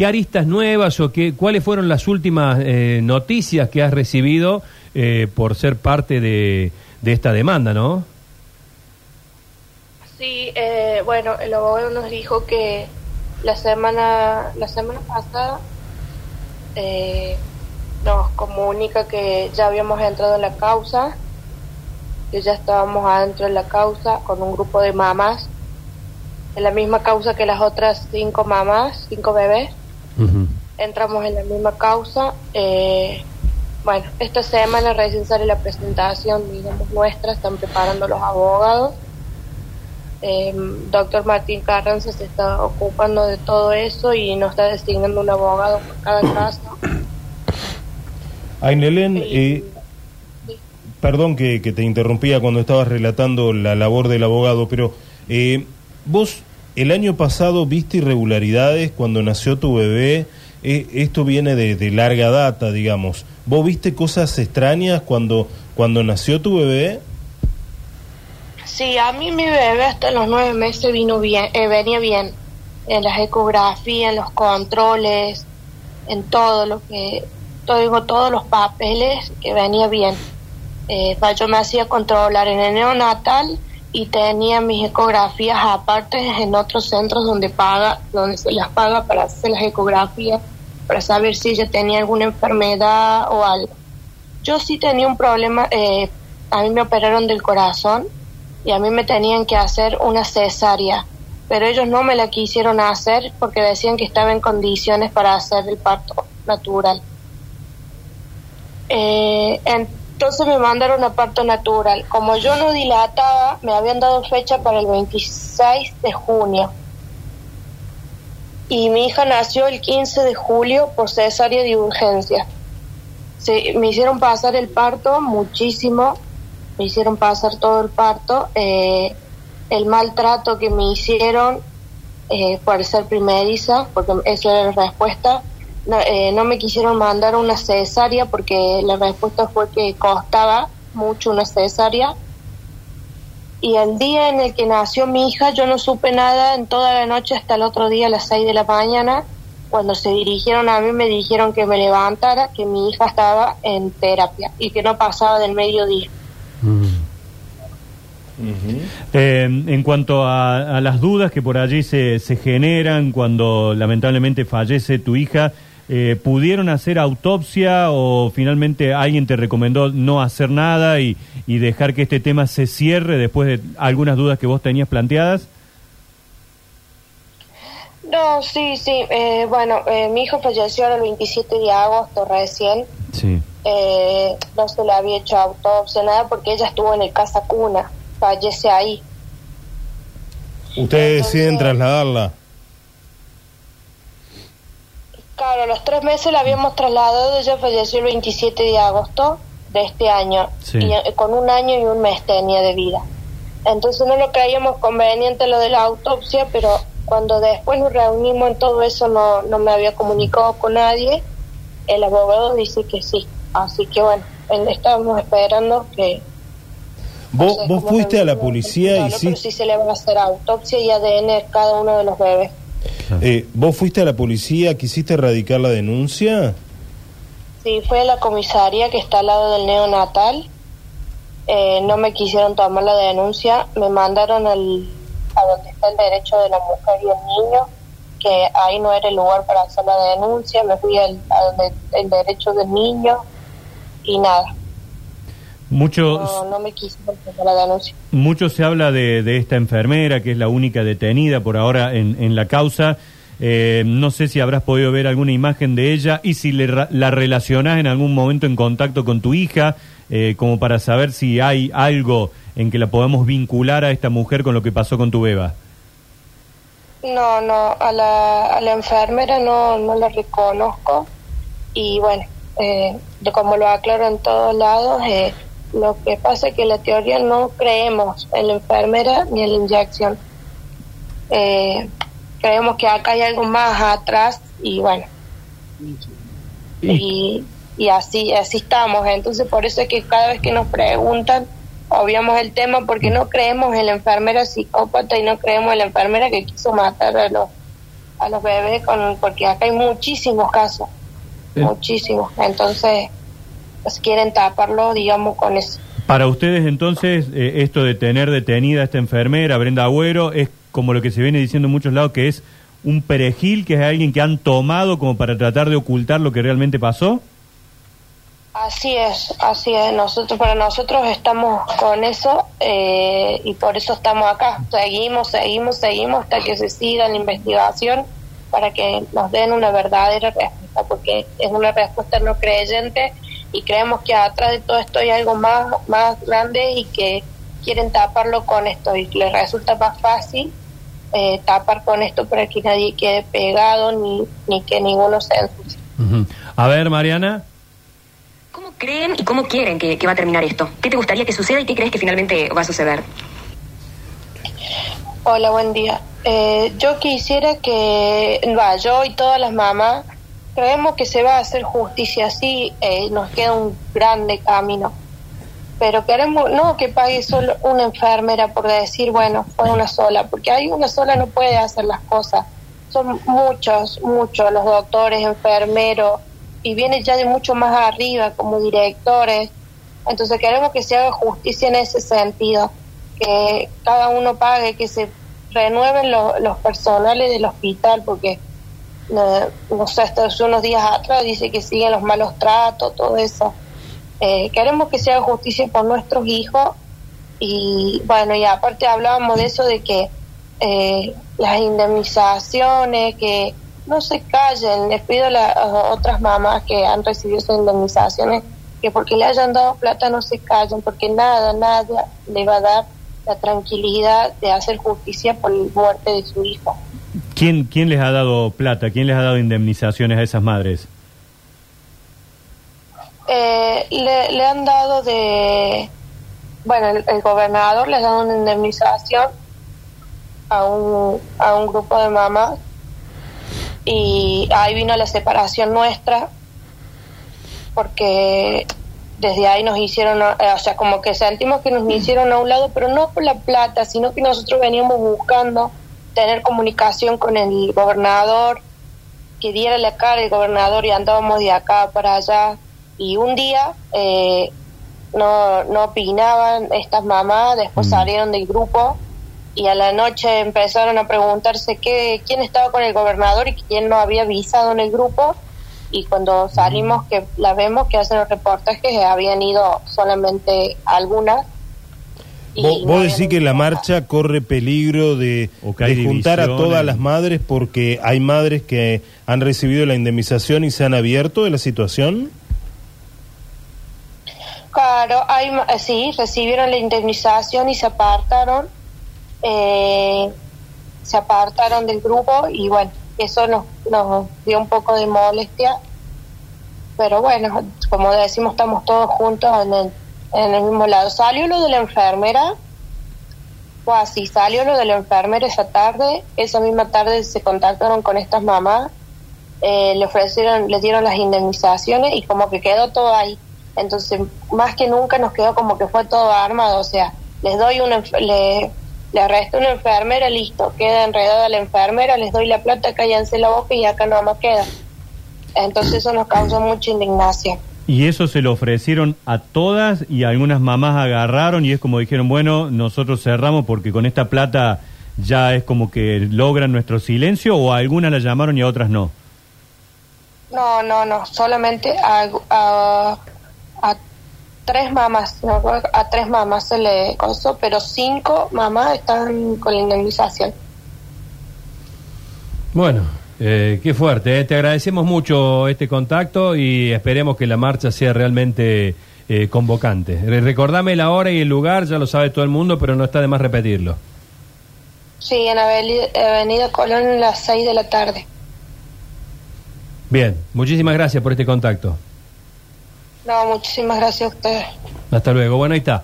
qué aristas nuevas o qué, cuáles fueron las últimas eh, noticias que has recibido eh, por ser parte de, de esta demanda, ¿no? Sí, eh, bueno, el abogado nos dijo que la semana, la semana pasada eh, nos comunica que ya habíamos entrado en la causa, que ya estábamos adentro de la causa con un grupo de mamás, en la misma causa que las otras cinco mamás, cinco bebés. Entramos en la misma causa. Eh, bueno, esta semana recién sale la presentación, digamos, nuestra, están preparando los abogados. Eh, doctor Martín Carranza se está ocupando de todo eso y nos está designando un abogado por cada caso. Ainelén, eh, perdón que, que te interrumpía cuando estabas relatando la labor del abogado, pero eh, vos el año pasado viste irregularidades cuando nació tu bebé. Eh, esto viene de, larga data, digamos. ¿Vos viste cosas extrañas cuando, cuando nació tu bebé? Sí, a mí mi bebé hasta los nueve meses vino bien, eh, venía bien en las ecografías, en los controles, en todo lo que, todo, todos los papeles que venía bien. Eh, yo me hacía controlar en el neonatal y tenía mis ecografías aparte en otros centros donde paga, donde se las paga para hacer las ecografías, para saber si ella tenía alguna enfermedad o algo. Yo sí tenía un problema, eh, a mí me operaron del corazón y a mí me tenían que hacer una cesárea, pero ellos no me la quisieron hacer porque decían que estaba en condiciones para hacer el parto natural. Eh, entonces me mandaron a parto natural. Como yo no dilataba, me habían dado fecha para el 26 de junio. Y mi hija nació el 15 de julio por cesárea de urgencia. Se, me hicieron pasar el parto muchísimo, me hicieron pasar todo el parto, eh, el maltrato que me hicieron eh, por ser primeriza, porque esa era la respuesta, no, eh, no me quisieron mandar una cesárea porque la respuesta fue que costaba mucho una cesárea. Y el día en el que nació mi hija yo no supe nada en toda la noche hasta el otro día a las 6 de la mañana. Cuando se dirigieron a mí me dijeron que me levantara, que mi hija estaba en terapia y que no pasaba del mediodía. Eh, en cuanto a, a las dudas que por allí se, se generan cuando lamentablemente fallece tu hija, eh, ¿pudieron hacer autopsia o finalmente alguien te recomendó no hacer nada y, y dejar que este tema se cierre después de algunas dudas que vos tenías planteadas? No, sí, sí. eh, bueno, eh, mi hijo falleció el 27 de agosto recién. Sí. Eh, no se le había hecho autopsia, nada, porque ella estuvo en el casa cuna. Fallece ahí. Ustedes deciden trasladarla. Claro, a los tres meses la habíamos trasladado, ella falleció el 27 de agosto de este año, Sí. y eh, con un año y un mes tenía de vida. Entonces no lo creíamos conveniente lo de la autopsia, pero cuando después nos reunimos en todo eso no, no me había comunicado con nadie, el abogado dice que sí. Así que bueno, él- estábamos esperando que... ¿Vos, fuiste a la policía y sí, Pero sí se le va a hacer autopsia y ADN a cada uno de los bebés. Eh, vos fuiste a la policía, quisiste erradicar la denuncia? Sí, fue a la comisaría que está al lado del neonatal. Eh, no me quisieron tomar la denuncia. Me mandaron al, a donde está el derecho de la mujer y el niño, que ahí no era el lugar para hacer la denuncia. Me fui al, a donde el derecho del niño y nada. Muchos, No, no me quisieron la denuncia. mucho se habla de, de esta enfermera, que es la única detenida por ahora en, en la causa. Eh, no sé si habrás podido ver alguna imagen de ella y si le la relacionás en algún momento en contacto con tu hija, eh, como para saber si hay algo en que la podamos vincular a esta mujer con lo que pasó con tu beba. No, no, a la, a la enfermera no, no la reconozco y bueno, eh, como lo aclaro en todos lados, eh, lo que pasa es que la teoría no creemos en la enfermera ni en la inyección. Eh, creemos que acá hay algo más atrás y bueno, y, y así, así estamos. Entonces por eso es que cada vez que nos preguntan, obviamos el tema porque no creemos en la enfermera psicópata y no creemos en la enfermera que quiso matar a los, a los bebés con porque acá hay muchísimos casos, muchísimos. Entonces, pues quieren taparlo, digamos, con eso. Para ustedes entonces, eh, esto de tener detenida a esta enfermera, Brenda Agüero, es como lo que se viene diciendo en muchos lados, que es un perejil, que es alguien que han tomado como para tratar de ocultar lo que realmente pasó. Así es, así es. Nosotros, para nosotros estamos con eso eh, y por eso estamos acá. Seguimos, seguimos, seguimos hasta que se siga la investigación para que nos den una verdadera respuesta, porque es una respuesta no creyente y creemos que atrás de todo esto hay algo más, más grande y que quieren taparlo con esto y les resulta más fácil eh, tapar con esto para que nadie quede pegado ni, ni que ninguno se ensucie. Ujú. A ver, Mariana. ¿Cómo creen y cómo quieren que, que va a terminar esto? ¿Qué te gustaría que suceda y qué crees que finalmente va a suceder? Hola, buen día. Eh, yo quisiera que, va, yo y todas las mamás creemos que se va a hacer justicia así, eh, nos queda un grande camino. Pero queremos, no que pague solo una enfermera por decir, bueno, fue una sola, porque hay una sola no puede hacer las cosas. Son muchos, muchos los doctores, enfermeros, y viene ya de mucho más arriba como directores. Entonces queremos que se haga justicia en ese sentido, que cada uno pague, que se renueven lo- los personales del hospital, porque no sé, hasta hace unos días atrás dice que siguen los malos tratos, todo eso. Eh, queremos que se haga justicia por nuestros hijos y bueno, y aparte hablábamos de eso de que eh, las indemnizaciones, que no se callen, les pido a las otras mamás que han recibido esas indemnizaciones que porque le hayan dado plata no se callen, porque nada, nada le va a dar la tranquilidad de hacer justicia por la muerte de su hijo. ¿Quién, ¿Quién les ha dado plata? ¿Quién les ha dado indemnizaciones a esas madres? Eh, le, han dado de, bueno, el, el gobernador les dado una indemnización a un, a un grupo de mamás y ahí vino la separación nuestra porque desde ahí nos hicieron, eh, o sea, como que sentimos que nos hicieron a un lado, pero no por la plata, sino que nosotros veníamos buscando tener comunicación con el gobernador, que diera la cara el gobernador y andábamos de acá para allá. Y un día eh, no, no opinaban estas mamás, después Mm. salieron del grupo y a la noche empezaron a preguntarse qué, quién estaba con el gobernador y quién no había avisado en el grupo. Y cuando salimos, que la vemos que hacen los reportajes, habían ido solamente algunas. Vos, vos decís que la marcha corre peligro de, de juntar a todas las madres porque hay madres que han recibido la indemnización y se han abierto de la situación. Claro, hay, eh, sí, recibieron la indemnización y se apartaron, eh, se apartaron del grupo y bueno, eso nos, nos dio un poco de molestia, pero bueno, como decimos, estamos todos juntos en el, en el mismo lado. Salió lo de la enfermera, fue así, salió lo de la enfermera esa tarde, esa misma tarde se contactaron con estas mamás, eh, le ofrecieron, les dieron las indemnizaciones y como que quedó todo ahí. Entonces, más que nunca nos quedó como que fue todo armado, o sea, les doy una, le, le arresto una enfermera, listo, queda enredada la enfermera, les doy la plata, cállense la boca y acá no más queda. Entonces eso nos causó mucha indignación. Y eso se lo ofrecieron a todas y algunas mamás agarraron y es como dijeron, bueno, nosotros cerramos porque con esta plata ya es como que logran nuestro silencio o a algunas la llamaron y a otras no. No, no, no, solamente a, a, a tres mamás, no, a tres mamás se le costó, pero cinco mamás están con la indemnización. Bueno, eh, qué fuerte. eh. Te agradecemos mucho este contacto y esperemos que la marcha sea realmente eh, convocante. Re- Recordame la hora y el lugar, ya lo sabe todo el mundo, pero no está de más repetirlo. Sí, en Avenida, Avenida Colón a las seis de la tarde. Bien, muchísimas gracias por este contacto. No, muchísimas gracias a ustedes. Hasta luego. Bueno, ahí está.